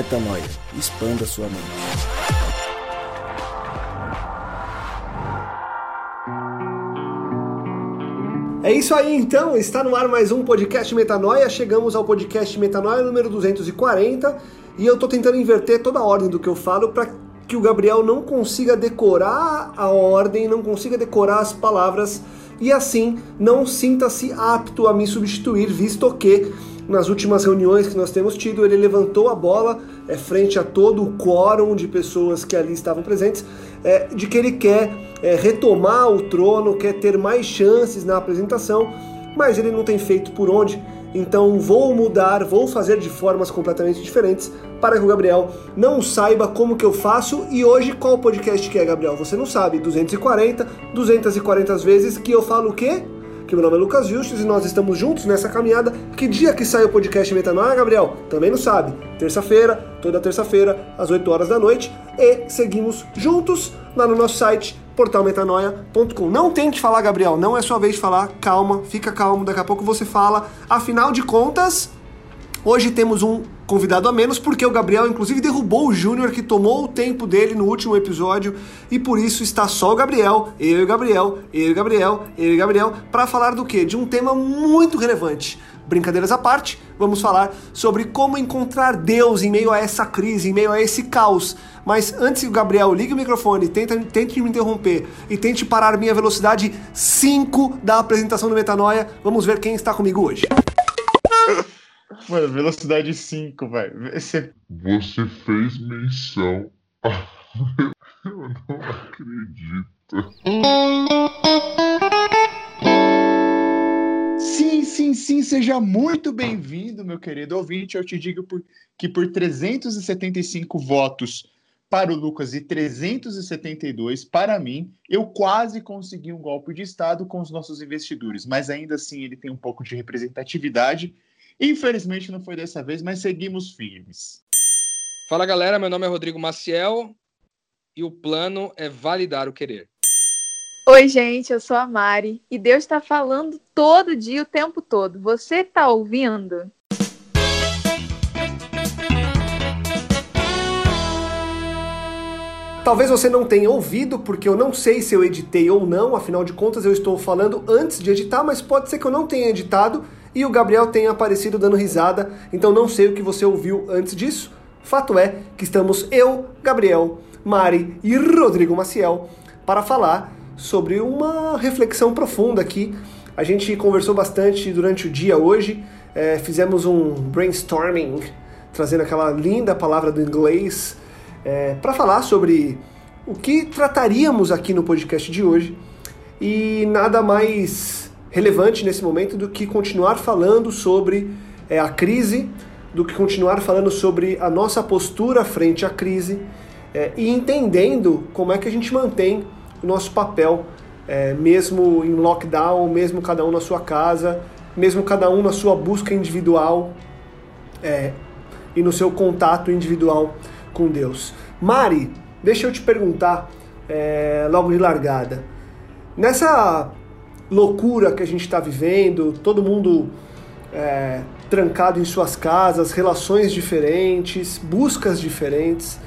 Metanoia. Expanda sua mente. É isso aí então, está no ar mais um podcast Metanoia. Chegamos ao podcast Metanoia número 240 e eu estou tentando inverter toda a ordem do que eu falo para que o Gabriel não consiga decorar a ordem, não consiga decorar as palavras e assim não sinta-se apto a me substituir, visto que nas últimas reuniões que nós temos tido, ele levantou a bola é, frente a todo o quórum de pessoas que ali estavam presentes, é, de que ele quer é, retomar o trono, quer ter mais chances na apresentação, mas ele não tem feito por onde. Então vou mudar, vou fazer de formas completamente diferentes para que o Gabriel não saiba como que eu faço. E hoje qual podcast que é, Gabriel? Você não sabe. 240, 240 vezes que eu falo o quê? Que meu nome é Lucas Justus e nós estamos juntos nessa caminhada. Que dia que sai o podcast Metanoia, Gabriel? Também não sabe. Terça-feira, toda terça-feira, às 8 horas da noite. E seguimos juntos lá no nosso site, portalmetanoia.com. Não tente falar, Gabriel, não é sua vez de falar. Calma, fica calmo, daqui a pouco você fala. Afinal de contas, hoje temos um convidado a menos, porque o Gabriel, inclusive, derrubou o Júnior, que tomou o tempo dele no último episódio, e por isso está só o Gabriel, eu e o Gabriel, eu e o Gabriel, eu e o Gabriel, para falar do quê? De um tema muito relevante. Brincadeiras à parte, vamos falar sobre como encontrar Deus em meio a essa crise, em meio a esse caos. Mas antes que o Gabriel ligue o microfone, tenta, tente me interromper e tente parar minha velocidade 5 da apresentação do Metanoia, vamos ver quem está comigo hoje. Mano, velocidade 5, velho. Você... Você fez menção. Eu não acredito. Sim, sim, sim, seja muito bem-vindo, meu querido ouvinte. Eu te digo por, que por 375 votos para o Lucas e 372 para mim, eu quase consegui um golpe de Estado com os nossos investidores, mas ainda assim ele tem um pouco de representatividade Infelizmente não foi dessa vez, mas seguimos firmes. Fala galera, meu nome é Rodrigo Maciel e o plano é validar o querer. Oi, gente, eu sou a Mari e Deus está falando todo dia, o tempo todo. Você está ouvindo? Talvez você não tenha ouvido, porque eu não sei se eu editei ou não, afinal de contas eu estou falando antes de editar, mas pode ser que eu não tenha editado e o Gabriel tenha aparecido dando risada, então não sei o que você ouviu antes disso. Fato é que estamos eu, Gabriel, Mari e Rodrigo Maciel para falar sobre uma reflexão profunda aqui. A gente conversou bastante durante o dia hoje, é, fizemos um brainstorming, trazendo aquela linda palavra do inglês, é, para falar sobre o que trataríamos aqui no podcast de hoje. E nada mais relevante nesse momento do que continuar falando sobre é, a crise, do que continuar falando sobre a nossa postura frente à crise é, e entendendo como é que a gente mantém o nosso papel, é, mesmo em lockdown, mesmo cada um na sua casa, mesmo cada um na sua busca individual é, e no seu contato individual com Deus. Mari, deixa eu te perguntar, é, logo de largada, nessa loucura que a gente está vivendo, todo mundo é, trancado em suas casas, relações diferentes, buscas diferentes.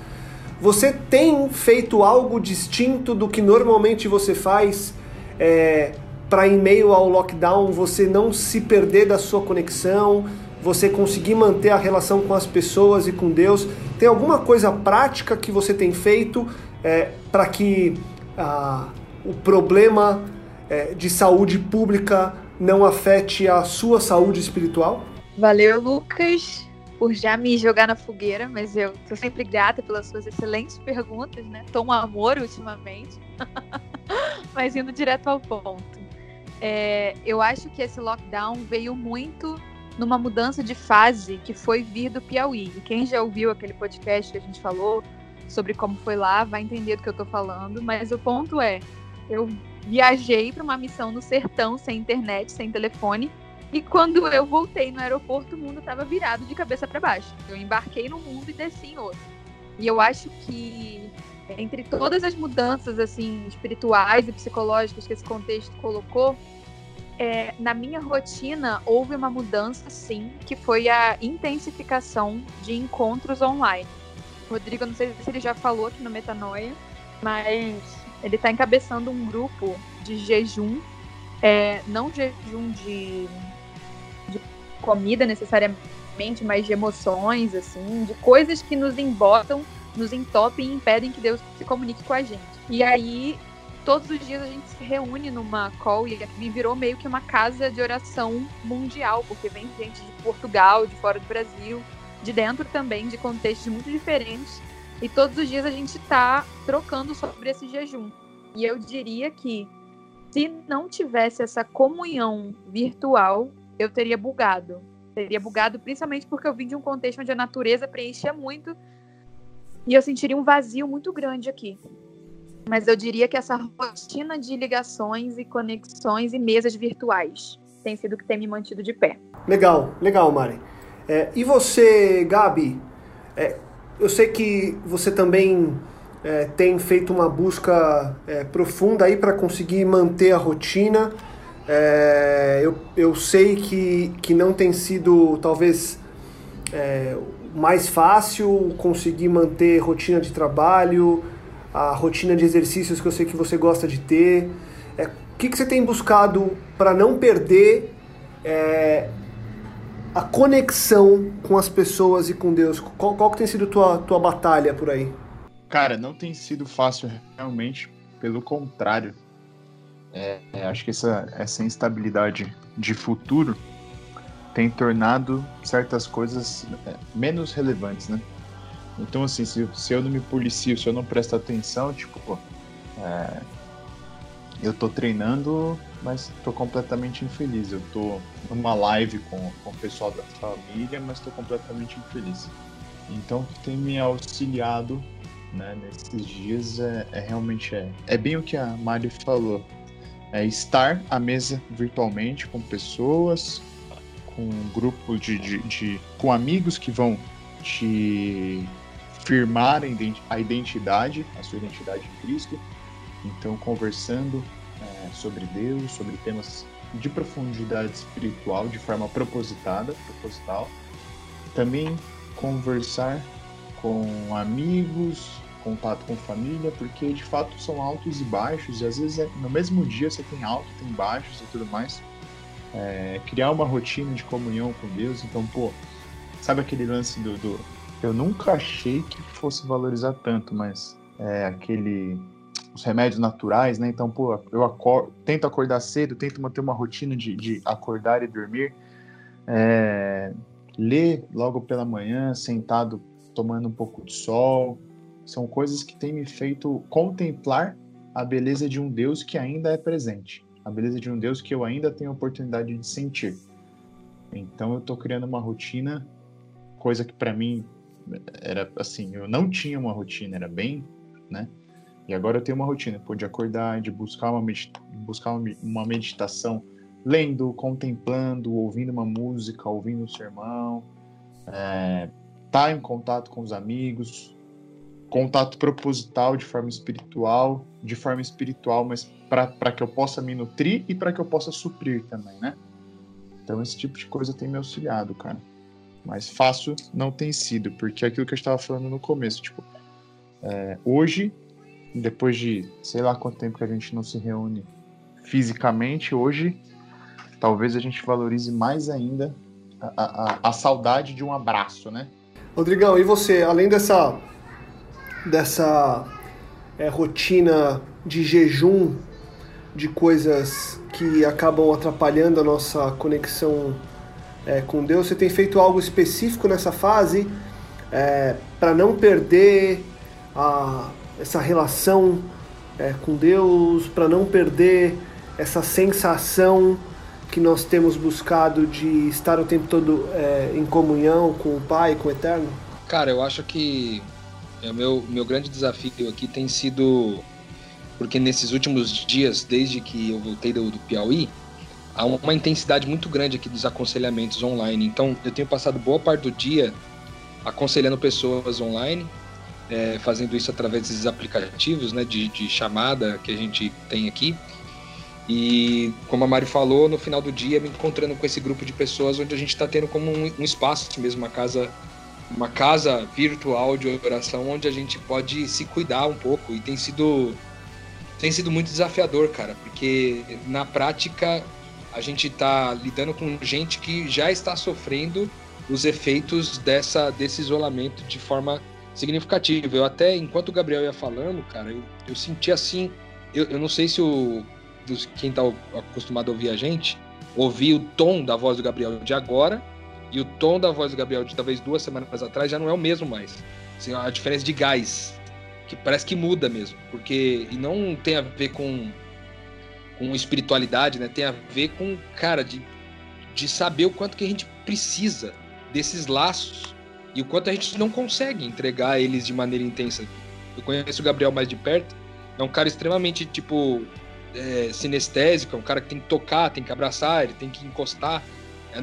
Você tem feito algo distinto do que normalmente você faz é, para, em meio ao lockdown, você não se perder da sua conexão, você conseguir manter a relação com as pessoas e com Deus? Tem alguma coisa prática que você tem feito é, para que ah, o problema é, de saúde pública não afete a sua saúde espiritual? Valeu, Lucas, por já me jogar na fogueira, mas eu sou sempre grata pelas suas excelentes perguntas, né? Tô um amor ultimamente, mas indo direto ao ponto. É, eu acho que esse lockdown veio muito numa mudança de fase que foi vir do Piauí. E quem já ouviu aquele podcast que a gente falou sobre como foi lá vai entender do que eu tô falando, mas o ponto é, eu viajei para uma missão no sertão, sem internet, sem telefone. E quando eu voltei no aeroporto, o mundo estava virado de cabeça para baixo. Eu embarquei num mundo e desci em outro. E eu acho que entre todas as mudanças assim espirituais e psicológicas que esse contexto colocou, é, na minha rotina houve uma mudança, sim, que foi a intensificação de encontros online. Rodrigo, não sei se ele já falou aqui no Metanoia, mas ele está encabeçando um grupo de jejum, é, não jejum de, de comida necessariamente, mas de emoções, assim, de coisas que nos embotam, nos entopem e impedem que Deus se comunique com a gente. E aí todos os dias a gente se reúne numa call e virou meio que uma casa de oração mundial, porque vem gente de Portugal, de fora do Brasil, de dentro também, de contextos muito diferentes. E todos os dias a gente está trocando sobre esse jejum. E eu diria que se não tivesse essa comunhão virtual, eu teria bugado. Teria bugado principalmente porque eu vim de um contexto onde a natureza preenchia muito e eu sentiria um vazio muito grande aqui. Mas eu diria que essa rotina de ligações e conexões e mesas virtuais tem sido o que tem me mantido de pé. Legal, legal, Mari. É, e você, Gabi? É, eu sei que você também é, tem feito uma busca é, profunda aí para conseguir manter a rotina. É, eu, eu sei que, que não tem sido talvez é, mais fácil conseguir manter rotina de trabalho, a rotina de exercícios que eu sei que você gosta de ter. É, o que, que você tem buscado para não perder é, a conexão com as pessoas e com Deus? Qual, qual que tem sido tua tua batalha por aí? Cara, não tem sido fácil realmente, pelo contrário. É, é, acho que essa, essa instabilidade de futuro tem tornado certas coisas é, menos relevantes, né? Então, assim, se, se eu não me policio, se eu não presto atenção, tipo, pô, é, eu tô treinando, mas tô completamente infeliz. Eu tô numa live com, com o pessoal da família, mas tô completamente infeliz. Então, o que tem me auxiliado né, nesses dias é, é realmente é, é bem o que a Mari falou. É estar à mesa virtualmente com pessoas, com um grupo de, de, de com amigos que vão te firmar a identidade, a sua identidade em Cristo. Então, conversando é, sobre Deus, sobre temas de profundidade espiritual de forma propositada, proposital. Também conversar com amigos, contato com família, porque de fato são altos e baixos, e às vezes é, no mesmo dia você tem alto, tem baixos e tudo mais. É, criar uma rotina de comunhão com Deus, então, pô, sabe aquele lance do, do eu nunca achei que fosse valorizar tanto, mas é aquele os remédios naturais, né? Então, pô, eu acordo, tento acordar cedo, tento manter uma rotina de, de acordar e dormir, é, ler logo pela manhã, sentado tomando um pouco de sol, são coisas que têm me feito contemplar a beleza de um Deus que ainda é presente, a beleza de um Deus que eu ainda tenho a oportunidade de sentir. Então, eu tô criando uma rotina, coisa que para mim era assim, eu não tinha uma rotina, era bem, né? E agora eu tenho uma rotina, pô, de acordar, de buscar uma, medita buscar uma meditação, lendo, contemplando, ouvindo uma música, ouvindo um sermão, é, tá em contato com os amigos, contato proposital de forma espiritual, de forma espiritual, mas para que eu possa me nutrir e para que eu possa suprir também, né? Então esse tipo de coisa tem me auxiliado, cara. Mas fácil não tem sido, porque é aquilo que eu estava falando no começo, tipo, é, hoje, depois de sei lá quanto tempo que a gente não se reúne fisicamente, hoje talvez a gente valorize mais ainda a, a, a saudade de um abraço, né? Rodrigão, e você, além dessa, dessa é, rotina de jejum de coisas que acabam atrapalhando a nossa conexão é, com Deus? Você tem feito algo específico nessa fase é, para não perder a, essa relação é, com Deus, para não perder essa sensação que nós temos buscado de estar o tempo todo é, em comunhão com o Pai, com o Eterno? Cara, eu acho que é o meu, meu grande desafio aqui tem sido porque nesses últimos dias, desde que eu voltei do, do Piauí, há uma intensidade muito grande aqui dos aconselhamentos online. Então, eu tenho passado boa parte do dia aconselhando pessoas online, é, fazendo isso através desses aplicativos né, de, de chamada que a gente tem aqui. E como a Mari falou, no final do dia me encontrando com esse grupo de pessoas onde a gente está tendo como um, um, espaço mesmo, uma casa, uma casa virtual de oração onde a gente pode se cuidar um pouco e tem sido tem sido muito desafiador, cara, porque na prática a gente está lidando com gente que já está sofrendo os efeitos dessa desse isolamento de forma significativa. Eu até enquanto o Gabriel ia falando, cara, eu, eu senti assim, eu, eu não sei se o dos, quem está acostumado a ouvir a gente, ouvir o tom da voz do Gabriel de agora e o tom da voz do Gabriel de talvez duas semanas atrás já não é o mesmo mais. Assim, a diferença de gás, que parece que muda mesmo, porque e não tem a ver com com espiritualidade, né? Tem a ver com, cara, de, de saber o quanto que a gente precisa desses laços e o quanto a gente não consegue entregar eles de maneira intensa. Eu conheço o Gabriel mais de perto, é um cara extremamente, tipo, é, sinestésico, é um cara que tem que tocar, tem que abraçar, ele tem que encostar.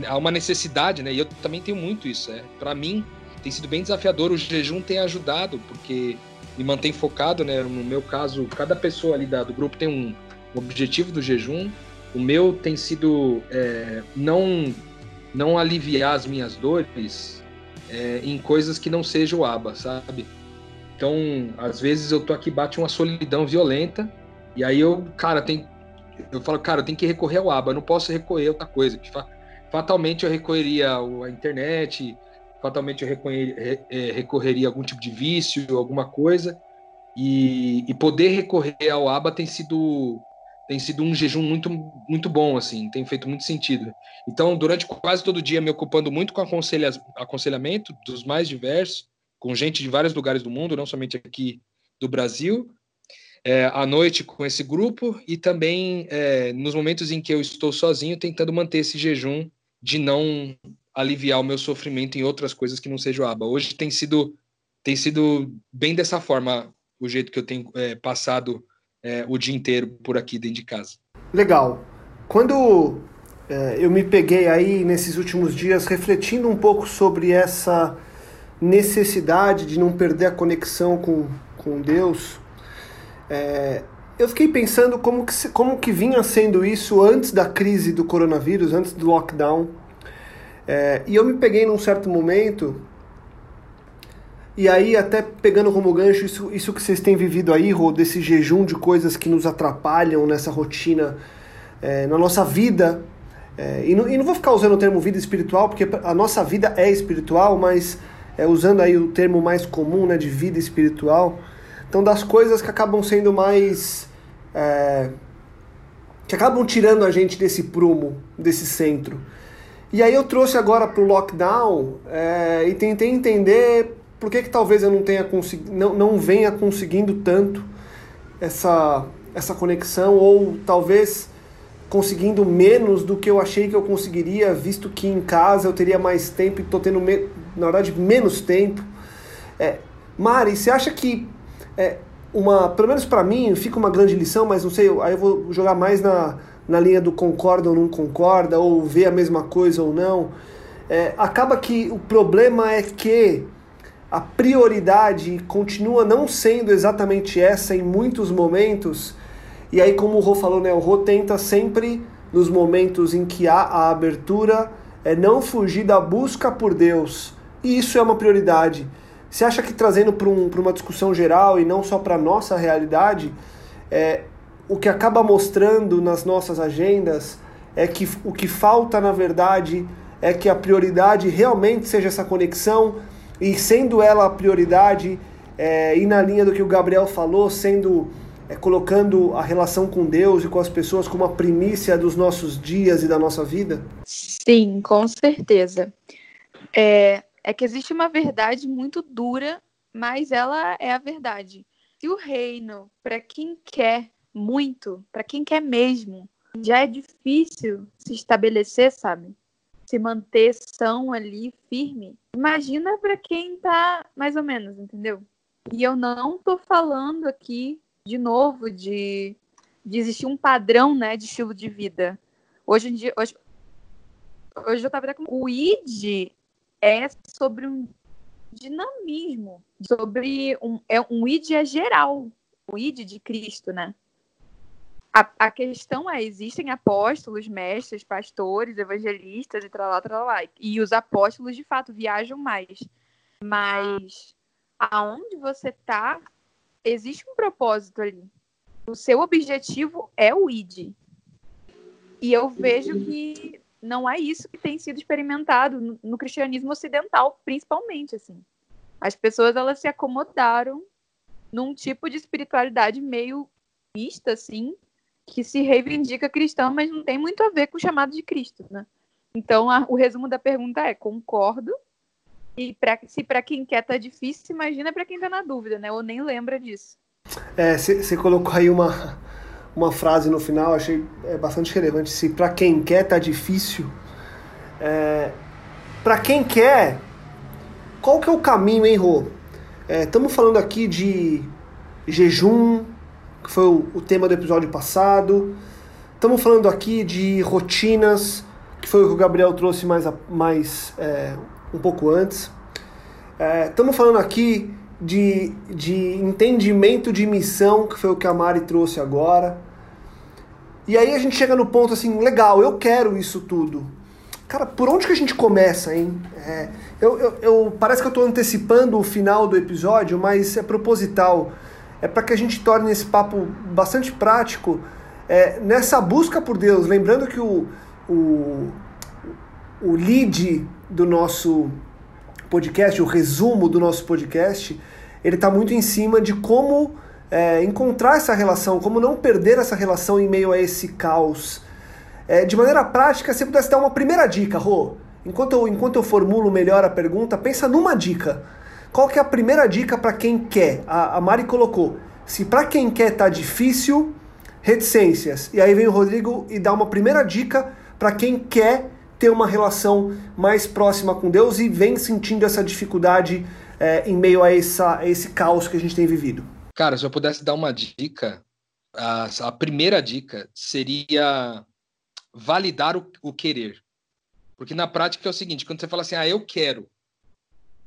Há uma necessidade, né? E eu também tenho muito isso. É. Para mim, tem sido bem desafiador. O jejum tem ajudado, porque me mantém focado, né? No meu caso, cada pessoa ali do grupo tem um, objetivo do jejum. O meu tem sido é, não, não aliviar as minhas dores é, em coisas que não sejam o aba, sabe? Então, às vezes eu tô aqui, bate uma solidão violenta, e aí eu, cara, tem, eu falo, cara, eu tenho que recorrer ao aba, eu não posso recorrer a outra coisa. Fatalmente eu recorreria à internet, fatalmente eu é, recorreria a algum tipo de vício, alguma coisa. E, e, poder recorrer ao aba tem sido tem sido um jejum muito muito bom assim tem feito muito sentido então durante quase todo o dia me ocupando muito com aconselha, aconselhamento dos mais diversos com gente de vários lugares do mundo não somente aqui do Brasil é, à noite com esse grupo e também é, nos momentos em que eu estou sozinho, tentando manter esse jejum de não aliviar o meu sofrimento em outras coisas que não sejam aba. Hoje tem sido tem sido bem dessa forma o jeito que eu tenho é, passado é, o dia inteiro por aqui dentro de casa. Legal. Quando é, eu me peguei aí nesses últimos dias refletindo um pouco sobre essa necessidade de não perder a conexão com, com Deus, é, eu fiquei pensando como que, como que vinha sendo isso antes da crise do coronavírus, antes do lockdown. É, e eu me peguei num certo momento, e aí até pegando como gancho isso, isso que vocês têm vivido aí, Rô, desse jejum de coisas que nos atrapalham nessa rotina, é, na nossa vida. É, e, não, e, não, vou ficar usando o termo vida espiritual, porque a nossa vida é espiritual, mas é, usando aí o termo mais comum né, de vida espiritual. Então, das coisas que acabam sendo mais. É, que acabam tirando a gente desse prumo, desse centro. E aí eu trouxe agora para o lockdown é, e tentei entender por que, que talvez eu não tenha conseguido, não, não venha conseguindo tanto essa, essa conexão, ou talvez conseguindo menos do que eu achei que eu conseguiria, visto que em casa eu teria mais tempo e estou tendo, na verdade, menos tempo. É, Mari, você acha que é uma, pelo menos para mim, fica uma grande lição, mas não sei, aí eu vou jogar mais na, na linha do concorda ou não concorda, ou ver a mesma coisa ou não. É, acaba que o problema é que a prioridade continua não sendo exatamente essa em muitos momentos. E aí, como o Rô falou, né, o Rô tenta sempre, nos momentos em que há a abertura, é não fugir da busca por Deus. E isso é uma prioridade. Você acha que trazendo para um, uma discussão geral e não só para a nossa realidade, é, o que acaba mostrando nas nossas agendas é que o que falta, na verdade, é que a prioridade realmente seja essa conexão e sendo ela a prioridade, é, e na linha do que o Gabriel falou, sendo é, colocando a relação com Deus e com as pessoas como a primícia dos nossos dias e da nossa vida? Sim, com certeza. É, é que existe uma verdade muito dura, mas ela é a verdade. Se o reino, para quem quer muito, para quem quer mesmo, já é difícil se estabelecer, sabe? Se manter são ali, firme. Imagina para quem tá mais ou menos, entendeu? E eu não tô falando aqui, de novo, de, de existir um padrão, né, de estilo de vida. Hoje em dia, hoje, hoje eu tava até com o ID é sobre um dinamismo, sobre um, é um id é geral, o id de Cristo, né? A, a questão é, existem apóstolos, mestres, pastores, evangelistas e tralá, tralá. E os apóstolos, de fato, viajam mais. Mas aonde você tá, existe um propósito ali. O seu objetivo é o ID. E eu vejo que não é isso que tem sido experimentado no, no cristianismo ocidental, principalmente, assim. As pessoas, elas se acomodaram num tipo de espiritualidade meio mista, assim, que se reivindica cristão, mas não tem muito a ver com o chamado de Cristo, né? Então, a, o resumo da pergunta é: concordo. E pra, se para quem quer tá difícil, imagina para quem tá na dúvida, né? Ou nem lembra disso. É, você colocou aí uma, uma frase no final, achei é, bastante relevante. Se para quem quer tá difícil, é, para quem quer, qual que é o caminho, hein, Rô? Estamos é, falando aqui de jejum, que foi o, o tema do episódio passado. Estamos falando aqui de rotinas, que foi o que o Gabriel trouxe mais, mais é, um pouco antes. Estamos é, falando aqui de, de entendimento de missão, que foi o que a Mari trouxe agora. E aí a gente chega no ponto assim, legal, eu quero isso tudo. Cara, por onde que a gente começa, hein? É, eu, eu, eu, parece que eu estou antecipando o final do episódio, mas é proposital é para que a gente torne esse papo bastante prático é, nessa busca por Deus. Lembrando que o, o, o lead do nosso podcast, o resumo do nosso podcast, ele está muito em cima de como é, encontrar essa relação, como não perder essa relação em meio a esse caos. É, de maneira prática, se pudesse dar uma primeira dica, Rô, enquanto eu, enquanto eu formulo melhor a pergunta, pensa numa dica qual que é a primeira dica para quem quer? A, a, Mari colocou, se para quem quer tá difícil, reticências. E aí vem o Rodrigo e dá uma primeira dica para quem quer ter uma relação mais próxima com Deus e vem sentindo essa dificuldade é, em meio a, essa, a esse caos que a gente tem vivido. Cara, se eu pudesse dar uma dica, a, a primeira dica seria validar o, o querer. Porque na prática é o seguinte, quando você fala assim, ah, eu quero,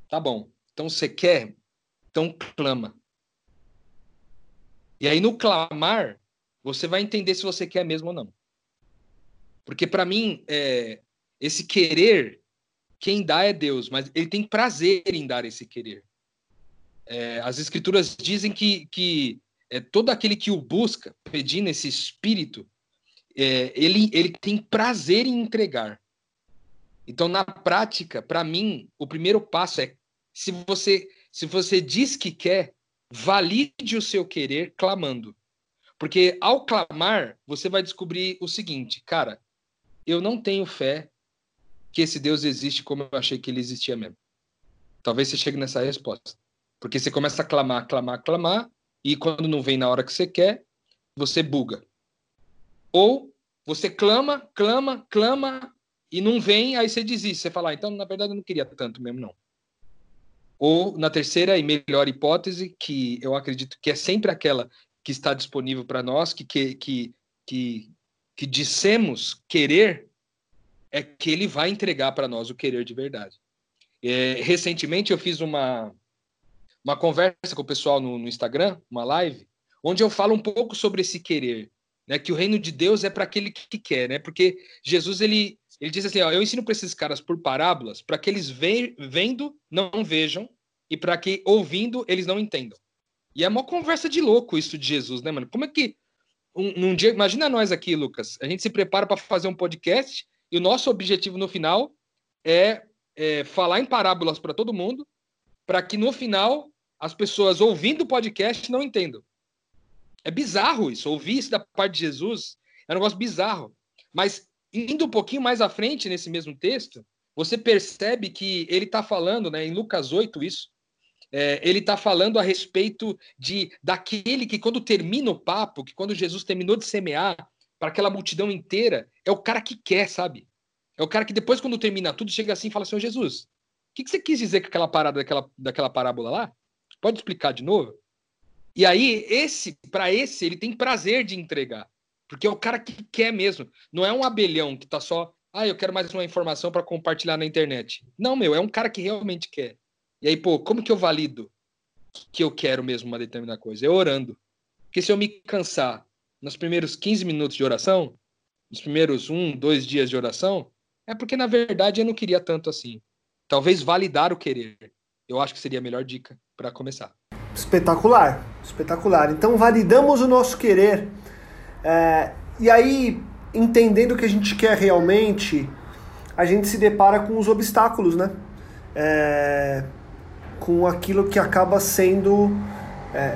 tá bom. Então você quer, então clama. E aí no clamar, você vai entender se você quer mesmo ou não. Porque para mim, é, esse querer, quem dá é Deus, mas ele tem prazer em dar esse querer. É, as escrituras dizem que, que é, todo aquele que o busca, pedindo esse espírito, é, ele, ele tem prazer em entregar. Então, na prática, para mim, o primeiro passo é se você, se você diz que quer, valide o seu querer clamando. Porque ao clamar, você vai descobrir o seguinte, cara, eu não tenho fé que esse Deus existe como eu achei que ele existia mesmo. Talvez você chegue nessa resposta. Porque você começa a clamar, clamar, clamar, e quando não vem na hora que você quer, você buga. Ou você clama, clama, clama, e não vem, aí você desiste. Você fala, ah, então, na verdade, eu não queria tanto mesmo, não. Ou, na terceira e melhor hipótese, que eu acredito que é sempre aquela que está disponível para nós, que, que, que, que, que dissemos querer, é que ele vai entregar para nós o querer de verdade. É, recentemente eu fiz uma, uma conversa com o pessoal no, no, Instagram, uma live, onde eu falo um pouco sobre esse querer, né? Que o reino de Deus é para aquele que quer, né? Porque Jesus ele ele diz assim: ó, eu ensino para esses caras por parábolas para que eles ve vendo não vejam e para que ouvindo eles não entendam. E é uma conversa de louco isso de Jesus, né, mano? Como é que um, dia, imagina nós aqui, Lucas, a gente se prepara para fazer um podcast e o nosso objetivo no final é, é falar em parábolas para todo mundo, para que no final as pessoas ouvindo o podcast não entendam. É bizarro isso, ouvir isso da parte de Jesus é um negócio bizarro. Mas indo um pouquinho mais à frente nesse mesmo texto, você percebe que ele está falando, né, em Lucas 8, isso, é, ele está falando a respeito de daquele que, quando termina o papo, que quando Jesus terminou de semear para aquela multidão inteira, é o cara que quer, sabe? É o cara que depois, quando termina tudo, chega assim e fala assim: Jesus, o que, que você quis dizer com aquela parada daquela, daquela parábola lá? Pode explicar de novo? E aí, esse, para esse, ele tem prazer de entregar. Porque é o cara que quer mesmo. Não é um abelhão que tá só, ah, eu quero mais uma informação para compartilhar na internet. Não, meu, é um cara que realmente quer. E aí, pô, como que eu valido que eu quero mesmo uma determinada coisa? É orando. Porque se eu me cansar nos primeiros 15 minutos de oração, nos primeiros um, dois dias de oração, é porque na verdade eu não queria tanto assim. Talvez validar o querer. Eu acho que seria a melhor dica para começar. Espetacular, espetacular. Então validamos o nosso querer. É, e aí, entendendo o que a gente quer realmente, a gente se depara com os obstáculos, né? É, com aquilo que acaba sendo. É,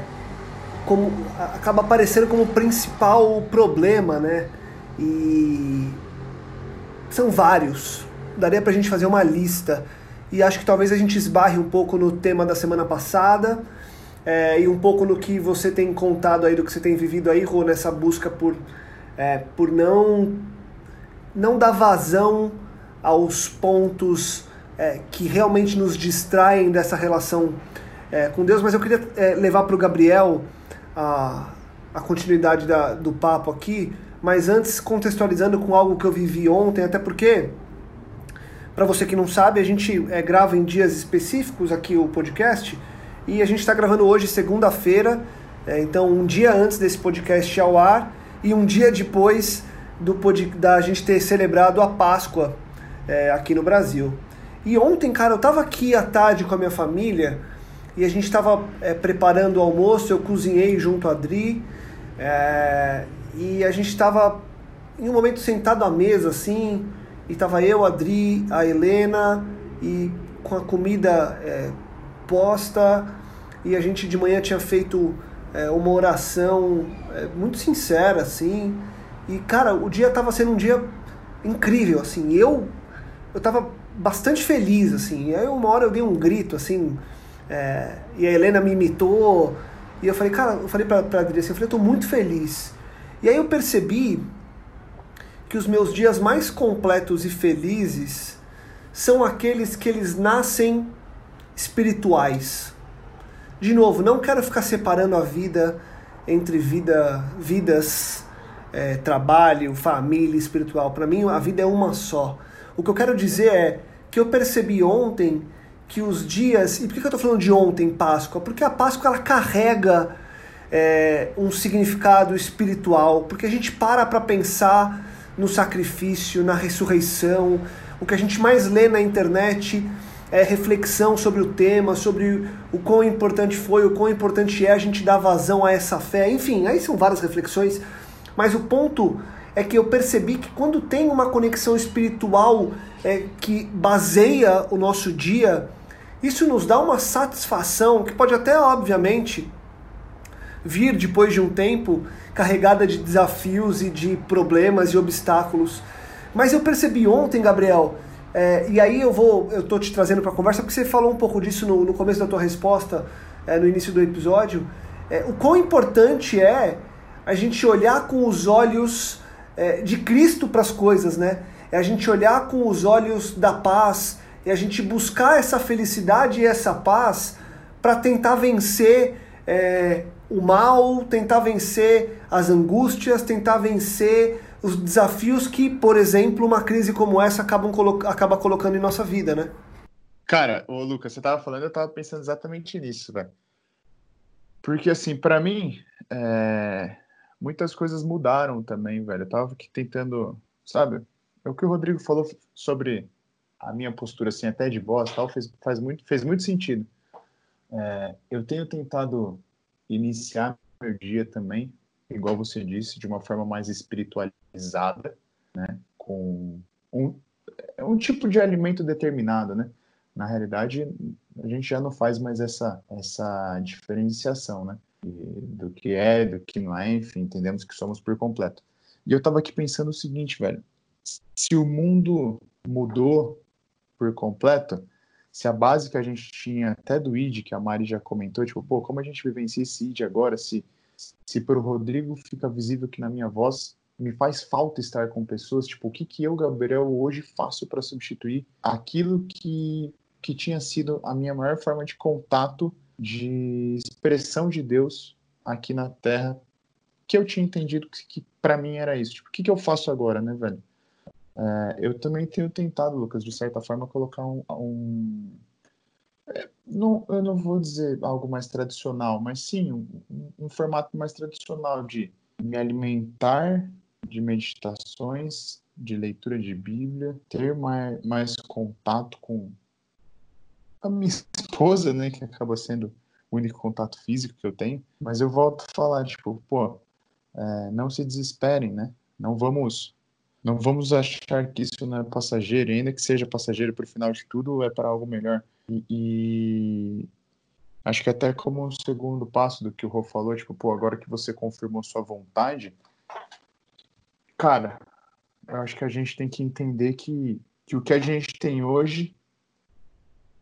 como, acaba aparecendo como principal problema, né? E são vários. Daria pra gente fazer uma lista. E acho que talvez a gente esbarre um pouco no tema da semana passada é, e um pouco no que você tem contado aí, do que você tem vivido aí, Rô, nessa busca por, é, por não, não dar vazão aos pontos é, que realmente nos distraem dessa relação é, com Deus. Mas eu queria é, levar para o Gabriel a, a continuidade da, do papo aqui, mas antes contextualizando com algo que eu vivi ontem, até porque, para você que não sabe, a gente é, grava em dias específicos aqui o podcast e a gente está gravando hoje, segunda-feira, é, então um dia antes desse podcast ao ar e um dia depois do da gente ter celebrado a Páscoa é, aqui no Brasil. E ontem, cara, eu tava aqui à tarde com a minha família e a gente estava é, preparando o almoço, eu cozinhei junto a Adri é, e a gente estava em um momento sentado à mesa assim e tava eu, a Adri, a Helena e com a comida é, posta e a gente de manhã tinha feito é, uma oração é, muito sincera assim e cara, o dia estava sendo um dia incrível assim. Eu eu tava bastante feliz assim. E aí uma hora eu dei um grito assim, é, e a Helena me imitou. E eu falei, cara, eu falei pra, pra Adri assim, eu falei, eu tô muito feliz. E aí eu percebi que os meus dias mais completos e felizes são aqueles que eles nascem espirituais. De novo, não quero ficar separando a vida entre vida, vidas, é, trabalho, família, espiritual. Para mim, a vida é uma só. O que eu quero dizer é que eu percebi ontem que os dias. E por que eu estou falando de ontem, Páscoa? Porque a Páscoa ela carrega é, um significado espiritual, porque a gente para para pensar no sacrifício, na ressurreição. O que a gente mais lê na internet é reflexão sobre o tema, sobre o quão importante foi, o quão importante é a gente dar vazão a essa fé. Enfim, aí são várias reflexões, mas o ponto é que eu percebi que quando tem uma conexão espiritual é, que baseia o nosso dia, isso nos dá uma satisfação que pode até, obviamente, vir depois de um tempo carregada de desafios e de problemas e obstáculos. Mas eu percebi ontem, Gabriel, é, e aí eu vou, eu tô te trazendo para conversa porque você falou um pouco disso no, no começo da tua resposta, é, no início do episódio, é, o quão importante é a gente olhar com os olhos é, de Cristo para as coisas, né? É a gente olhar com os olhos da paz, é a gente buscar essa felicidade e essa paz para tentar vencer é, o mal, tentar vencer as angústias, tentar vencer os desafios que, por exemplo, uma crise como essa acabam colo acaba colocando em nossa vida, né? Cara, o Lucas, você tava falando, eu tava pensando exatamente nisso, velho. Porque, assim, para mim, é... muitas coisas mudaram também, velho. Eu tava aqui tentando, sabe? É o que o Rodrigo falou sobre a minha postura, assim, até de voz tal, fez, faz muito, fez muito sentido. É... eu tenho tentado iniciar meu dia também, igual você disse, de uma forma mais espiritualizada, né? Com um, é um tipo de alimento determinado, né? Na realidade, a gente já não faz mais essa, essa diferenciação, né? do que é, do que não é, enfim, entendemos que somos por completo. E eu tava aqui pensando o seguinte, velho, se o mundo mudou por completo, se a base que a gente tinha até do ID, que a Mari já comentou, tipo, pô, como a gente vivencia esse ID agora, se, se para o Rodrigo fica visível que na minha voz me faz falta estar com pessoas, tipo, o que, que eu, Gabriel, hoje faço para substituir aquilo que, que tinha sido a minha maior forma de contato, de expressão de Deus aqui na Terra, que eu tinha entendido que, que para mim era isso. Tipo, o que, que eu faço agora, né, velho? É, eu também tenho tentado, Lucas, de certa forma, colocar um. um não, eu não vou dizer algo mais tradicional, mas sim um, um, formato mais tradicional de me alimentar de meditações, de leitura de Bíblia, ter mais, mais contato com a minha esposa, né, que acaba sendo o único contato físico que eu tenho. Mas eu volto a falar, tipo, pô, é, não se desesperem, né? Não vamos não vamos achar que isso não é passageiro, ainda que seja passageiro, por final de tudo é para algo melhor. E, e, acho que até como segundo passo do que o Rô falou, tipo, pô, agora que você confirmou sua vontade, cara, eu acho que a gente tem que entender que, que o que a gente tem hoje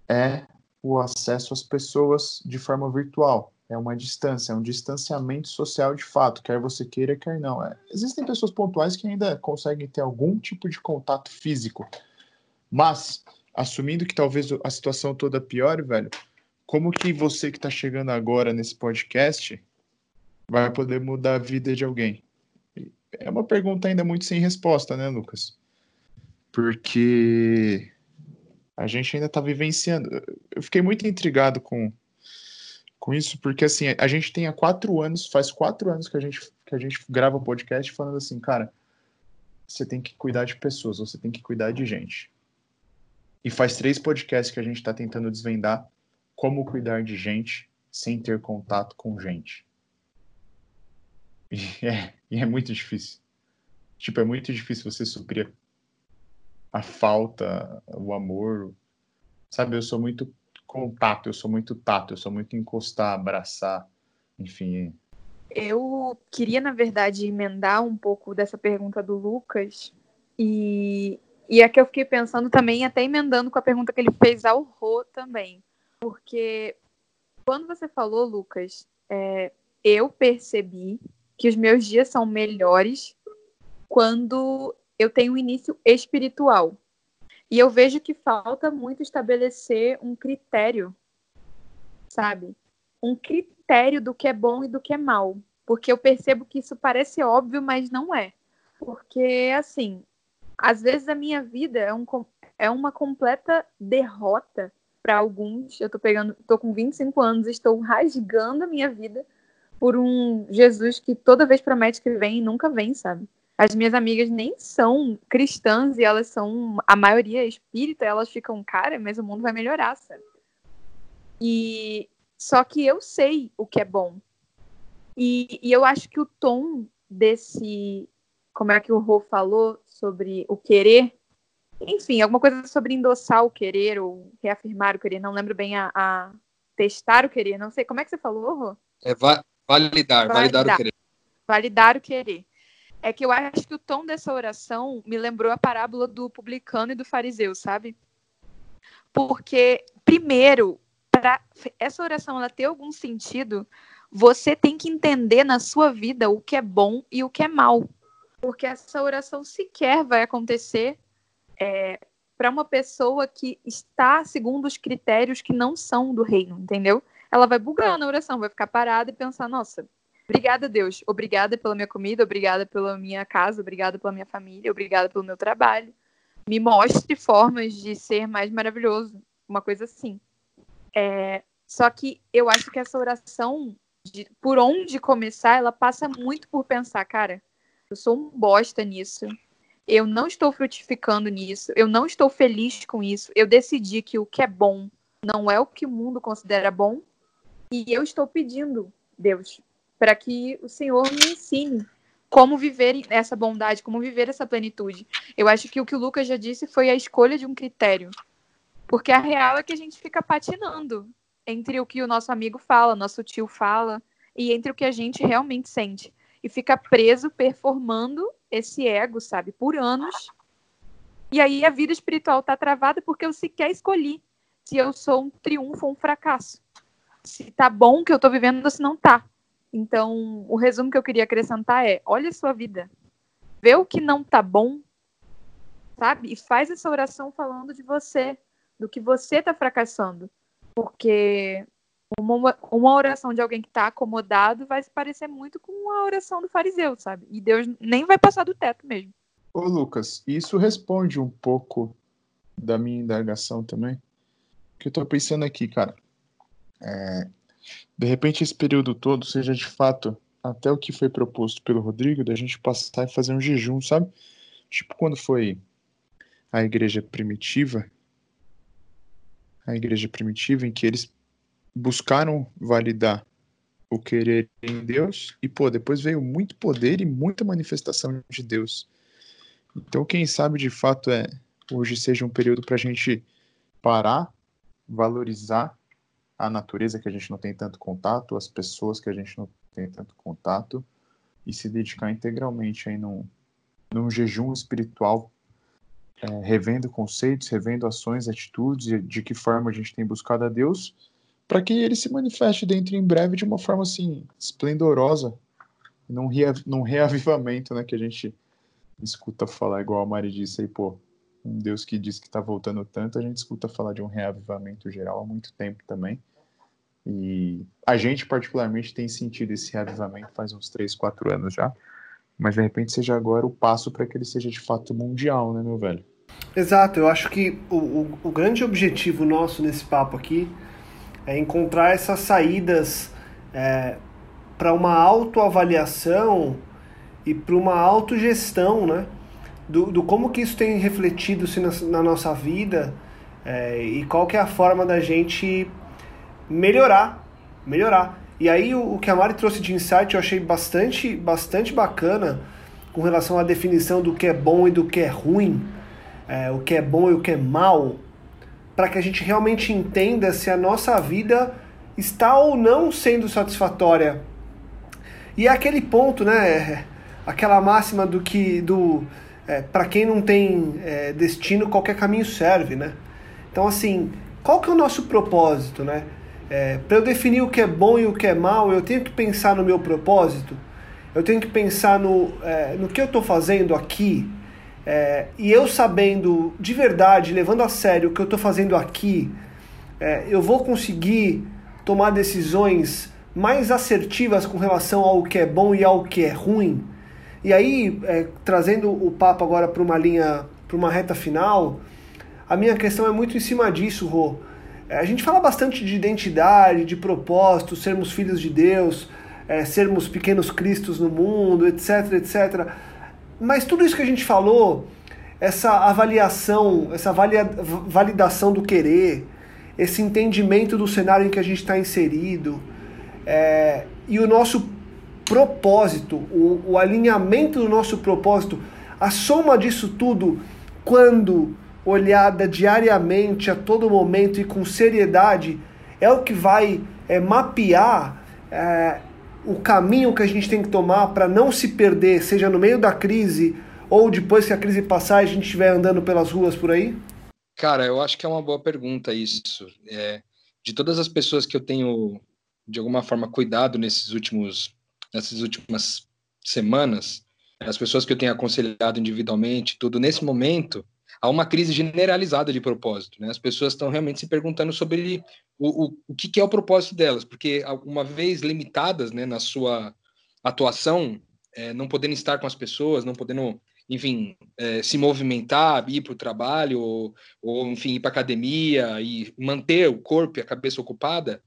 é o acesso às pessoas de forma virtual. É uma distância, é um distanciamento social de fato, quer você queira, quer não. É, existem pessoas pontuais que ainda conseguem ter algum tipo de contato físico, mas assumindo que talvez a situação toda piore, velho, como que você que está chegando agora nesse podcast vai poder mudar a vida de alguém? É uma pergunta ainda muito sem resposta, né, Lucas? Porque a gente ainda está vivenciando. Eu fiquei muito intrigado com, com isso, porque assim, a gente tem há quatro anos, faz quatro anos que a gente, que a gente grava podcast falando assim, cara, você tem que cuidar de pessoas, você tem que cuidar de gente. E faz três podcasts que a gente está tentando desvendar como cuidar de gente sem ter contato com gente. E é, e é muito difícil. Tipo, é muito difícil você suprir a falta, o amor. Sabe, eu sou muito contato, eu sou muito tato, eu sou muito encostar, abraçar, enfim. Eu queria, na verdade, emendar um pouco dessa pergunta do Lucas e, e é que eu fiquei pensando também, até emendando com a pergunta que ele fez ao Rô também. Porque quando você falou, Lucas, é, eu percebi que os meus dias são melhores quando eu tenho um início espiritual. E eu vejo que falta muito estabelecer um critério, sabe? Um critério do que é bom e do que é mal. Porque eu percebo que isso parece óbvio, mas não é. Porque, assim, às vezes a minha vida é, um, é uma completa derrota para alguns. Eu tô pegando, tô com 25 anos, estou rasgando a minha vida por um Jesus que toda vez promete que vem e nunca vem, sabe? As minhas amigas nem são cristãs e elas são, a maioria espírita, elas ficam, cara, mas o mundo vai melhorar, sabe? E só que eu sei o que é bom. E, e eu acho que o tom desse, como é que o Rô falou sobre o querer, enfim, alguma coisa sobre endossar o querer ou reafirmar o querer, não lembro bem a, a testar o querer, não sei, como é que você falou, Rô? É va validar, validar, validar o querer. Validar o querer é que eu acho que o tom dessa oração me lembrou a parábola do publicano e do fariseu, sabe? Porque, primeiro, para essa oração ela ter algum sentido, você tem que entender na sua vida o que é bom e o que é mal. Porque essa oração sequer vai acontecer é, para uma pessoa que está segundo os critérios que não são do reino, entendeu? Ela vai bugar na oração, vai ficar parada e pensar: nossa, Obrigada, Deus. Obrigada pela minha comida, obrigada pela minha casa, obrigada pela minha família, obrigada pelo meu trabalho. Me mostre formas de ser mais maravilhoso, uma coisa assim. É, só que eu acho que essa oração, de, por onde começar, ela passa muito por pensar, cara, eu sou um bosta nisso. Eu não estou frutificando nisso. Eu não estou feliz com isso. Eu decidi que o que é bom não é o que o mundo considera bom. E eu estou pedindo, Deus, para que o Senhor me ensine como viver essa bondade, como viver essa plenitude. Eu acho que o que o Lucas já disse foi a escolha de um critério. Porque a real é que a gente fica patinando entre o que o nosso amigo fala, nosso tio fala, e entre o que a gente realmente sente. E fica preso performando esse ego, sabe, por anos. E aí a vida espiritual tá travada porque eu sequer escolhi se eu sou um triunfo ou um fracasso. Se tá bom o que eu tô vivendo ou se não tá. Então, o resumo que eu queria acrescentar é: olha a sua vida, vê o que não tá bom, sabe? E faz essa oração falando de você, do que você tá fracassando. Porque uma, uma oração de alguém que tá acomodado vai se parecer muito com a oração do fariseu, sabe? E Deus nem vai passar do teto mesmo. Ô, Lucas, isso responde um pouco da minha indagação também. Que eu tô pensando aqui, cara. É, de repente esse período todo seja de fato até o que foi proposto pelo Rodrigo, da gente passar e fazer um jejum, sabe? Tipo quando foi a igreja primitiva, a igreja primitiva em que eles buscaram validar o querer em Deus e pô, depois veio muito poder e muita manifestação de Deus. Então, quem sabe de fato é hoje seja um período para a gente parar, valorizar a natureza que a gente não tem tanto contato, as pessoas que a gente não tem tanto contato e se dedicar integralmente aí num, num jejum espiritual, é, revendo conceitos, revendo ações, atitudes, de que forma a gente tem buscado a Deus, para que ele se manifeste dentro em breve de uma forma assim esplendorosa, num, rea, num reavivamento, né, que a gente escuta falar, igual a Mari disse aí, pô, um Deus que diz que está voltando tanto, a gente escuta falar de um reavivamento geral há muito tempo também. E a gente, particularmente, tem sentido esse reavivamento faz uns 3, 4 anos já. Mas de repente seja agora o passo para que ele seja de fato mundial, né, meu velho? Exato, eu acho que o, o, o grande objetivo nosso nesse papo aqui é encontrar essas saídas é, para uma autoavaliação e para uma autogestão, né? Do, do, como que isso tem refletido-se na, na, nossa vida é, e qual que é a forma da gente melhorar, melhorar. E aí o, o que a Mari trouxe de insight eu achei bastante, bastante bacana com relação à definição do que é bom e do que é ruim, é, o que é bom e o que é mal, para que a gente realmente entenda se a nossa vida está ou não sendo satisfatória. E é aquele ponto, né? Aquela máxima do que do é, para quem não tem é, destino qualquer caminho serve, né? Então assim, qual que é o nosso propósito, né? É, para eu definir o que é bom e o que é mal, eu tenho que pensar no meu propósito, eu tenho que pensar no, é, no que eu estou fazendo aqui, é, e eu sabendo de verdade, levando a sério o que eu estou fazendo aqui, é, eu vou conseguir tomar decisões mais assertivas com relação ao que é bom e ao que é ruim. E aí, é, trazendo o papo agora para uma linha, para uma reta final, a minha questão é muito em cima disso, Rô. É, a gente fala bastante de identidade, de propósito, sermos filhos de Deus, é, sermos pequenos cristos no mundo, etc, etc. Mas tudo isso que a gente falou, essa avaliação, essa validação do querer, esse entendimento do cenário em que a gente está inserido, é, e o nosso propósito, o, o alinhamento do nosso propósito, a soma disso tudo, quando olhada diariamente, a todo momento e com seriedade, é o que vai é, mapear é, o caminho que a gente tem que tomar para não se perder, seja no meio da crise ou depois que a crise passar e a gente estiver andando pelas ruas por aí? Cara, eu acho que é uma boa pergunta isso. É, de todas as pessoas que eu tenho, de alguma forma, cuidado nesses últimos, nessas últimas semanas, as pessoas que eu tenho aconselhado individualmente, tudo, nesse momento, há uma crise generalizada de propósito. Né? As pessoas estão realmente se perguntando sobre o, o, o que, que, é o propósito delas, porque uma vez limitadas né, na sua atuação, é, não podendo estar com as pessoas, não podendo, enfim, é, se movimentar, ir para o trabalho, ou, ou, enfim, ir para academia e manter o corpo e a cabeça ocupada,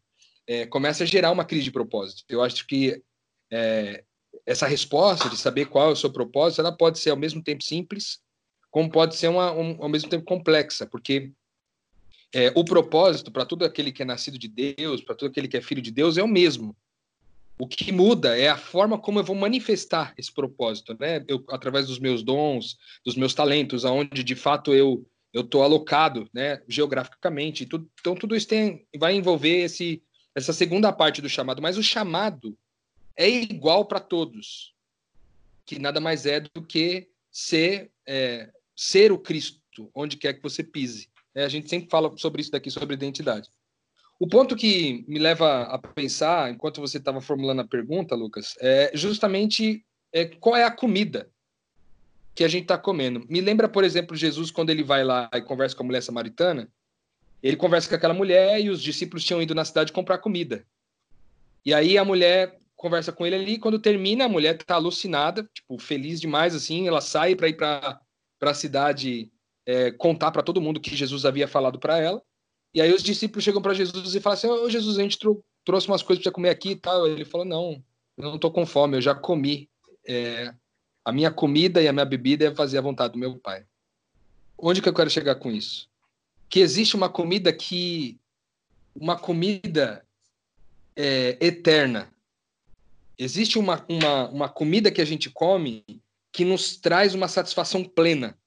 é, começa a gerar uma crise de propósito. Eu acho que é, essa resposta de saber qual é o seu propósito, ela pode ser ao mesmo tempo simples como pode ser uma, um, ao mesmo tempo complexa, porque é, o propósito para todo aquele que é nascido de Deus, para todo aquele que é filho de Deus, é o mesmo. O que muda é a forma como eu vou manifestar esse propósito, né? Eu, através dos meus dons, dos meus talentos, aonde de fato eu eu estou alocado, né, geograficamente. Tudo, então tudo isso tem, vai envolver esse essa segunda parte do chamado, mas o chamado é igual para todos, que nada mais é do que ser é, ser o Cristo onde quer que você pise. É, a gente sempre fala sobre isso daqui, sobre identidade. O ponto que me leva a pensar, enquanto você estava formulando a pergunta, Lucas, é justamente é, qual é a comida que a gente está comendo. Me lembra, por exemplo, Jesus quando ele vai lá e conversa com a mulher samaritana. Ele conversa com aquela mulher e os discípulos tinham ido na cidade comprar comida. E aí a mulher conversa com ele ali. Quando termina, a mulher está alucinada, tipo, feliz demais, assim. Ela sai para ir para a cidade é, contar para todo mundo que Jesus havia falado para ela. E aí os discípulos chegam para Jesus e falam assim: Ô oh, Jesus, a gente trou trouxe umas coisas para comer aqui e tal. Ele falou: Não, Eu não estou com fome, eu já comi. É, a minha comida e a minha bebida é fazer a vontade do meu pai. Onde que eu quero chegar com isso? Que existe uma comida que. Uma comida é, eterna. Existe uma, uma, uma comida que a gente come que nos traz uma satisfação plena.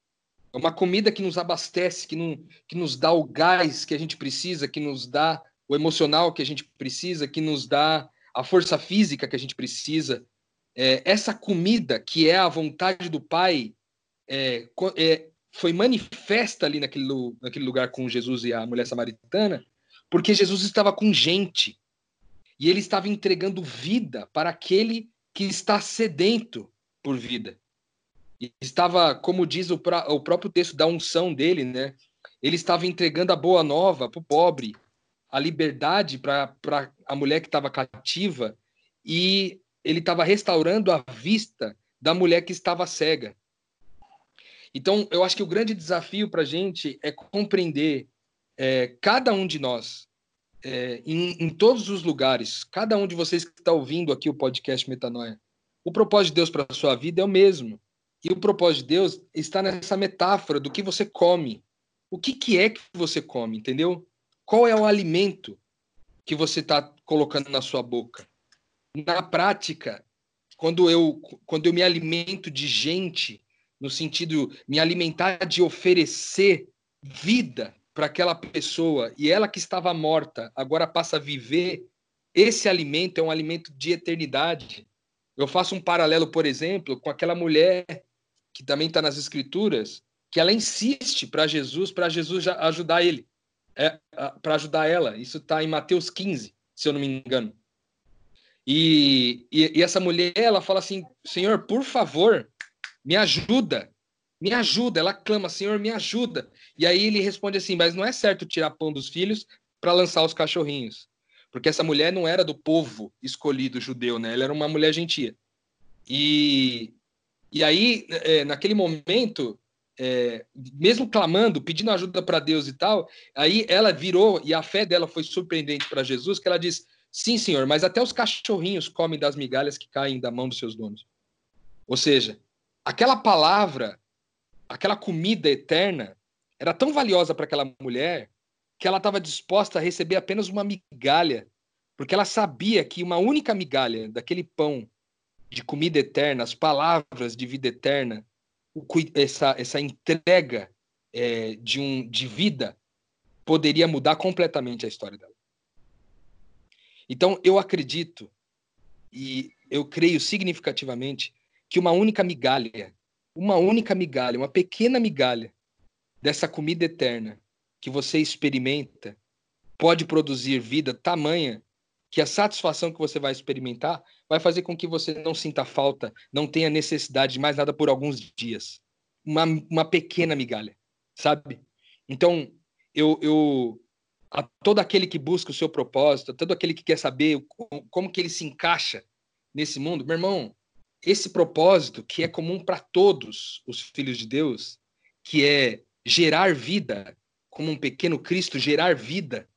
É uma comida que nos abastece, que, não, que nos dá o gás que a gente precisa, que nos dá o emocional que a gente precisa, que nos dá a força física que a gente precisa. É, essa comida que é a vontade do Pai é, é, foi manifesta ali naquele, naquele lugar com Jesus e a mulher samaritana, porque Jesus estava com gente e ele estava entregando vida para aquele que está sedento por vida. E estava, como diz o, pra, o próprio texto da unção dele, né? Ele estava entregando a boa nova para o pobre, a liberdade para a mulher que estava cativa e ele estava restaurando a vista da mulher que estava cega. Então, eu acho que o grande desafio para a gente é compreender é, cada um de nós, é, em, em, todos os lugares, cada um de vocês que está ouvindo aqui o podcast Metanoia, o propósito de Deus para a sua vida é o mesmo. E o propósito de Deus está nessa metáfora do que você come. O que, que é que você come, entendeu? Qual é o alimento que você está colocando na sua boca? Na prática, quando eu, quando eu me alimento de gente, no sentido me alimentar de oferecer vida para aquela pessoa e ela que estava morta agora passa a viver, esse alimento é um alimento de eternidade. Eu faço um paralelo, por exemplo, com aquela mulher que também está nas escrituras, que ela insiste para Jesus, para Jesus ajudar ele é, para ajudar ela. Isso está em Mateus 15, se eu não me engano. E, e, e, essa mulher, ela fala assim: Senhor, por favor, me ajuda, me ajuda. Ela clama: Senhor, me ajuda. E aí ele responde assim: Mas não é certo tirar pão dos filhos para lançar os cachorrinhos. Porque essa mulher não era do povo escolhido judeu, né? Ela era uma mulher gentia. E, e aí, é, naquele momento, é, mesmo clamando, pedindo ajuda para Deus e tal, aí ela virou e a fé dela foi surpreendente para Jesus, que ela diz: Sim, senhor, mas até os cachorrinhos comem das migalhas que caem da mão dos seus donos. Ou seja, aquela palavra, aquela comida eterna, era tão valiosa para aquela mulher que ela estava disposta a receber apenas uma migalha, porque ela sabia que uma única migalha daquele pão de comida eterna, as palavras de vida eterna, essa, essa entrega é, de, um, de vida poderia mudar completamente a história dela. Então, eu acredito e eu creio significativamente que uma única migalha, uma única migalha, uma pequena migalha dessa comida eterna que você experimenta pode produzir vida tamanha que a satisfação que você vai experimentar vai fazer com que você não sinta falta, não tenha necessidade de mais nada por alguns dias. Uma, uma pequena migalha, sabe? Então, eu, eu a todo aquele que busca o seu propósito, a todo aquele que quer saber como, como que ele se encaixa nesse mundo, meu irmão, esse propósito que é comum para todos os filhos de Deus, que é gerar vida, como um pequeno Cristo, gerar vida,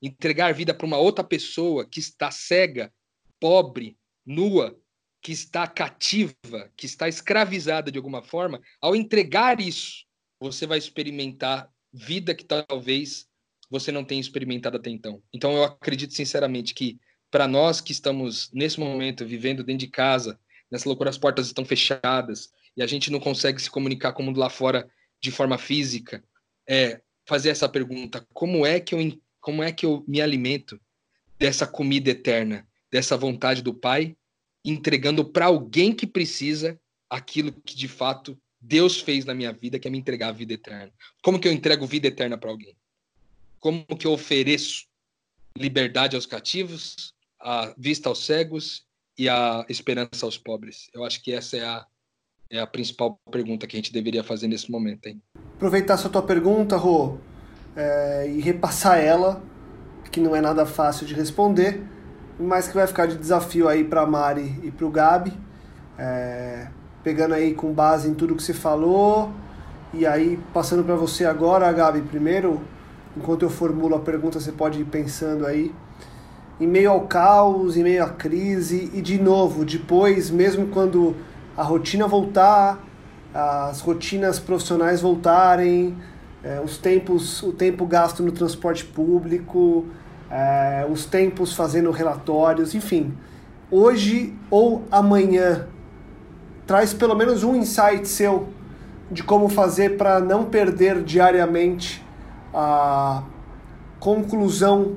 entregar vida para uma outra pessoa que está cega, pobre, nua, que está cativa, que está escravizada de alguma forma, ao entregar isso, você vai experimentar vida que talvez você não tenha experimentado até então. Então eu acredito sinceramente que para nós que estamos nesse momento vivendo dentro de casa, nessa loucura as portas estão fechadas e a gente não consegue se comunicar com o mundo lá fora de forma física, é fazer essa pergunta: como é que eu como é que eu me alimento dessa comida eterna, dessa vontade do Pai, entregando para alguém que precisa aquilo que de fato Deus fez na minha vida, que é me entregar a vida eterna. Como que eu entrego vida eterna para alguém? Como que eu ofereço liberdade aos cativos, a vista aos cegos e a esperança aos pobres? Eu acho que essa é a, é a principal pergunta que a gente deveria fazer nesse momento. Hein? Aproveitar essa tua pergunta, Rô, é, e repassar ela, que não é nada fácil de responder, mas que vai ficar de desafio aí para Mari e para o Gabi, é, pegando aí com base em tudo que você falou, e aí passando para você agora, Gabi, primeiro, enquanto eu formulo a pergunta, você pode ir pensando aí. Em meio ao caos, em meio à crise e de novo, depois, mesmo quando a rotina voltar, as rotinas profissionais voltarem, é, os tempos, o tempo gasto no transporte público, é, os tempos fazendo relatórios, enfim, hoje ou amanhã traz pelo menos um insight seu de como fazer para não perder diariamente a conclusão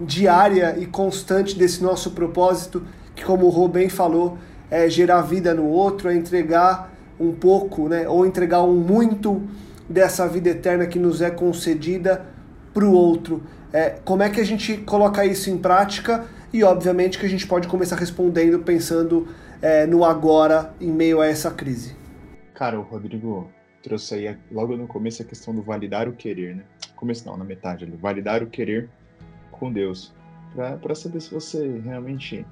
diária e constante desse nosso propósito, que como o Rô bem falou, é gerar vida no outro, é entregar um pouco, né, ou entregar um muito dessa vida eterna que nos é concedida para o outro. É, como é que a gente coloca isso em prática? E obviamente que a gente pode começar respondendo pensando é, no agora em meio a essa crise. Cara, o Rodrigo trouxe aí logo no começo a questão do validar o querer, né? Começo não, na metade ali. Validar o querer com Deus. Para saber se você realmente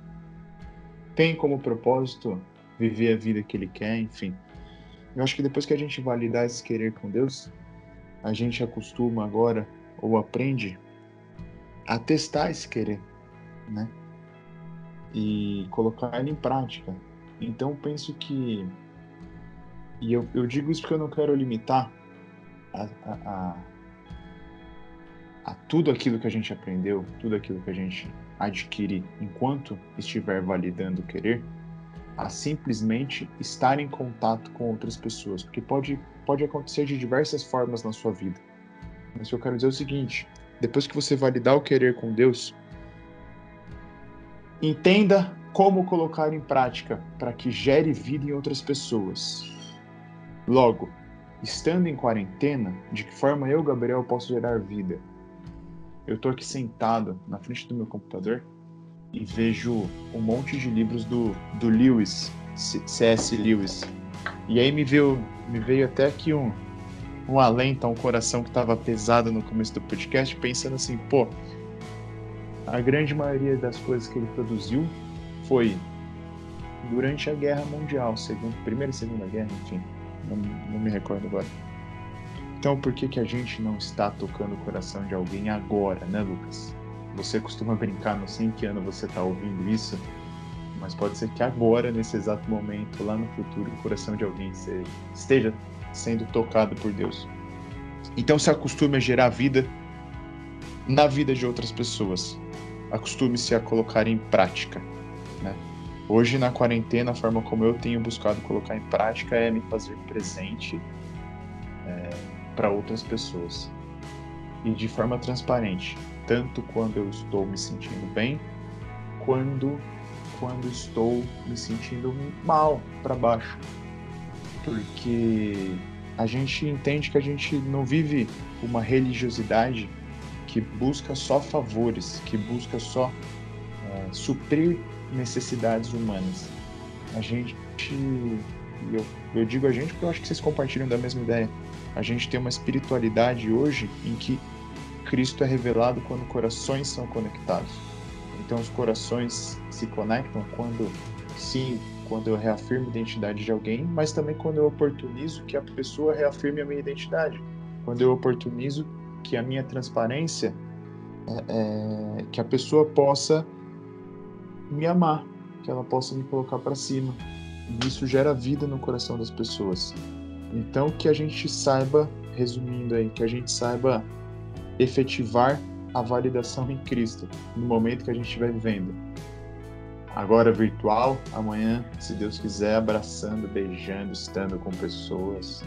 tem como propósito viver a vida que Ele quer, enfim. Eu acho que depois que a gente validar esse querer com Deus, a gente acostuma agora ou aprende a testar esse querer, né? E colocar ele em prática. Então penso que e eu, eu digo isso porque eu não quero limitar a, a, a, a tudo aquilo que a gente aprendeu, tudo aquilo que a gente adquire enquanto estiver validando o querer, a simplesmente estar em contato com outras pessoas, porque pode, pode acontecer de diversas formas na sua vida. Mas eu quero dizer é o seguinte: depois que você validar o querer com Deus, entenda como colocar em prática para que gere vida em outras pessoas. Logo, estando em quarentena, de que forma eu, Gabriel, posso gerar vida? Eu estou aqui sentado na frente do meu computador e vejo um monte de livros do, do Lewis, C.S. Lewis. E aí me veio, me veio até aqui um, um alento, um coração que estava pesado no começo do podcast, pensando assim, pô, a grande maioria das coisas que ele produziu foi durante a Guerra Mundial, segunda, primeira e segunda guerra, enfim não, não me recordo agora. Então, por que, que a gente não está tocando o coração de alguém agora, né, Lucas? Você costuma brincar, não sei em que ano você está ouvindo isso, mas pode ser que agora, nesse exato momento, lá no futuro, o coração de alguém esteja sendo tocado por Deus. Então, se acostume a gerar vida na vida de outras pessoas. Acostume-se a colocar em prática, né? Hoje, na quarentena, a forma como eu tenho buscado colocar em prática é me fazer presente é, para outras pessoas. E de forma transparente, tanto quando eu estou me sentindo bem, quando, quando estou me sentindo mal, para baixo. Porque a gente entende que a gente não vive uma religiosidade que busca só favores, que busca só é, suprir necessidades humanas. A gente, eu, eu digo a gente porque eu acho que vocês compartilham da mesma ideia. A gente tem uma espiritualidade hoje em que Cristo é revelado quando corações são conectados. Então os corações se conectam quando, sim, quando eu reafirmo a identidade de alguém, mas também quando eu oportunizo que a pessoa reafirme a minha identidade. Quando eu oportunizo que a minha transparência, é, é, que a pessoa possa me amar, que ela possa me colocar para cima. E isso gera vida no coração das pessoas. Então que a gente saiba, resumindo aí, que a gente saiba efetivar a validação em Cristo no momento que a gente estiver vivendo. Agora virtual, amanhã, se Deus quiser, abraçando, beijando, estando com pessoas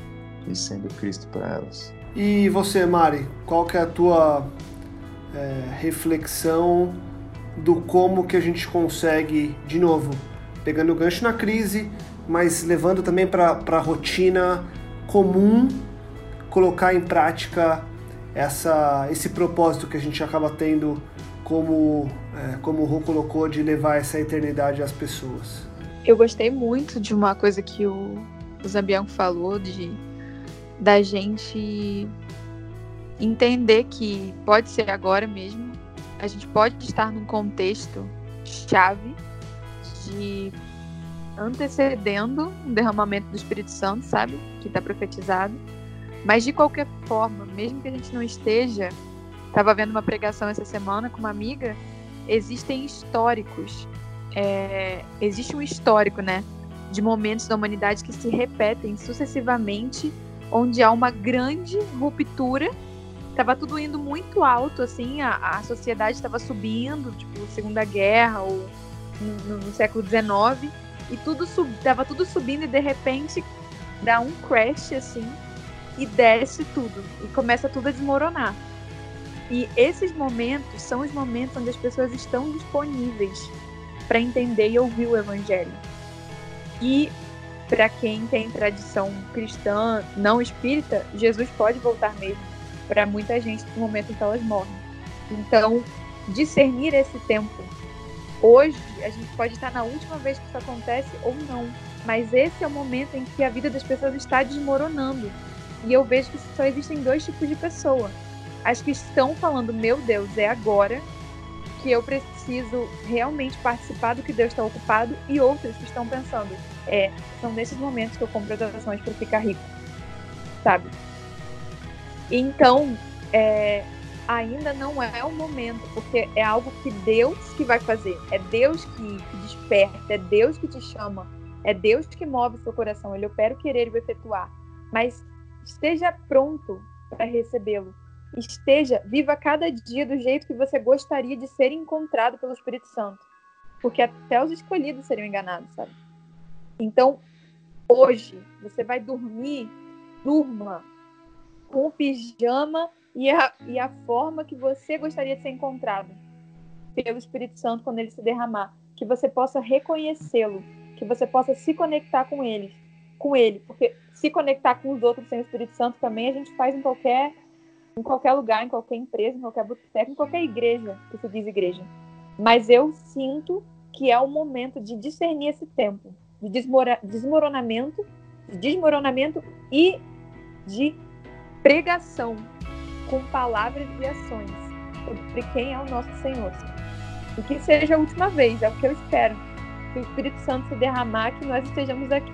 e sendo Cristo para elas. E você, Mari, qual que é a tua é, reflexão do como que a gente consegue, de novo, pegando o gancho na crise, mas levando também para a rotina comum, colocar em prática essa, esse propósito que a gente acaba tendo como, é, como o Rô colocou, de levar essa eternidade às pessoas. Eu gostei muito de uma coisa que o, o Zambianco falou, de da gente entender que pode ser agora mesmo, a gente pode estar num contexto chave de antecedendo um derramamento do Espírito Santo, sabe? Que está profetizado. Mas de qualquer forma, mesmo que a gente não esteja, estava vendo uma pregação essa semana com uma amiga existem históricos, é, existe um histórico, né, de momentos da humanidade que se repetem sucessivamente, onde há uma grande ruptura. Tava tudo indo muito alto, assim, a, a sociedade estava subindo, tipo, Segunda Guerra ou no, no século XIX, e tudo sub, tava tudo subindo e de repente dá um crash, assim, e desce tudo, e começa tudo a desmoronar. E esses momentos são os momentos onde as pessoas estão disponíveis para entender e ouvir o evangelho. E para quem tem tradição cristã não espírita, Jesus pode voltar mesmo para muita gente no momento em que elas morrem. Então, discernir esse tempo. Hoje, a gente pode estar na última vez que isso acontece ou não, mas esse é o momento em que a vida das pessoas está desmoronando. E eu vejo que só existem dois tipos de pessoa as que estão falando, meu Deus, é agora que eu preciso realmente participar do que Deus está ocupado, e outras que estão pensando, é, são nesses momentos que eu compro as ações para ficar rico, sabe? Então, é, ainda não é o momento, porque é algo que Deus que vai fazer, é Deus que, que desperta, é Deus que te chama, é Deus que move seu coração, Ele opera o querer e o efetuar, mas esteja pronto para recebê-lo esteja, viva cada dia do jeito que você gostaria de ser encontrado pelo Espírito Santo. Porque até os escolhidos seriam enganados, sabe? Então, hoje, você vai dormir, durma com o pijama e a, e a forma que você gostaria de ser encontrado pelo Espírito Santo quando ele se derramar. Que você possa reconhecê-lo, que você possa se conectar com ele, com ele, porque se conectar com os outros sem o Espírito Santo também a gente faz em qualquer em qualquer lugar, em qualquer empresa, em qualquer boteco, em qualquer igreja que se diz igreja. Mas eu sinto que é o momento de discernir esse tempo. De desmora desmoronamento, de desmoronamento e de pregação com palavras e ações sobre quem é o nosso Senhor. E que seja a última vez, é o que eu espero. Que o Espírito Santo se derramar, que nós estejamos aqui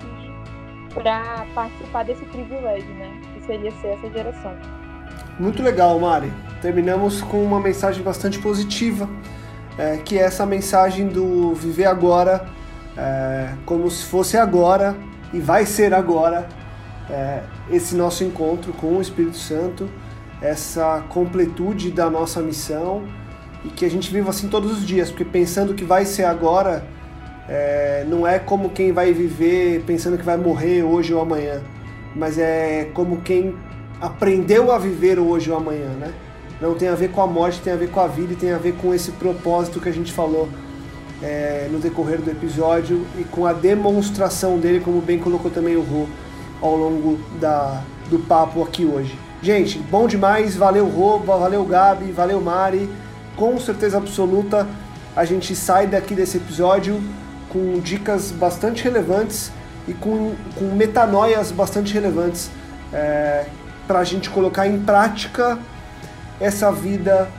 para participar desse privilégio, né? Que seria ser essa geração. Muito legal, Mari. Terminamos com uma mensagem bastante positiva, é, que é essa mensagem do viver agora, é, como se fosse agora e vai ser agora é, esse nosso encontro com o Espírito Santo, essa completude da nossa missão e que a gente viva assim todos os dias, porque pensando que vai ser agora, é, não é como quem vai viver pensando que vai morrer hoje ou amanhã, mas é como quem aprendeu a viver hoje ou amanhã, né? Não tem a ver com a morte, tem a ver com a vida e tem a ver com esse propósito que a gente falou é, no decorrer do episódio e com a demonstração dele, como bem colocou também o Rô ao longo da, do papo aqui hoje. Gente, bom demais, valeu Rô, valeu Gabi, valeu Mari. Com certeza absoluta a gente sai daqui desse episódio com dicas bastante relevantes e com, com metanoias bastante relevantes é, para a gente colocar em prática essa vida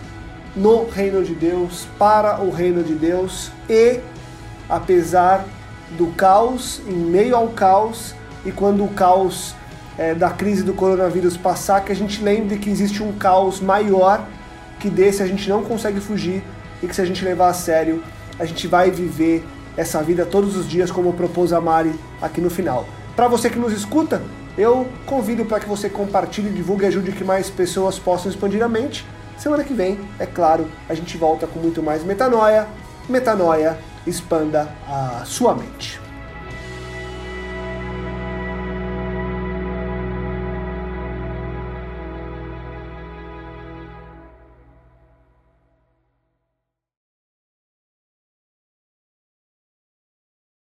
no reino de Deus, para o reino de Deus e, apesar do caos, em meio ao caos, e quando o caos é, da crise do coronavírus passar, que a gente lembre que existe um caos maior que desse a gente não consegue fugir e que se a gente levar a sério, a gente vai viver essa vida todos os dias, como propôs a Mari aqui no final. Para você que nos escuta, eu convido para que você compartilhe, divulgue e ajude que mais pessoas possam expandir a mente. Semana que vem, é claro, a gente volta com muito mais metanoia. Metanoia, expanda a sua mente.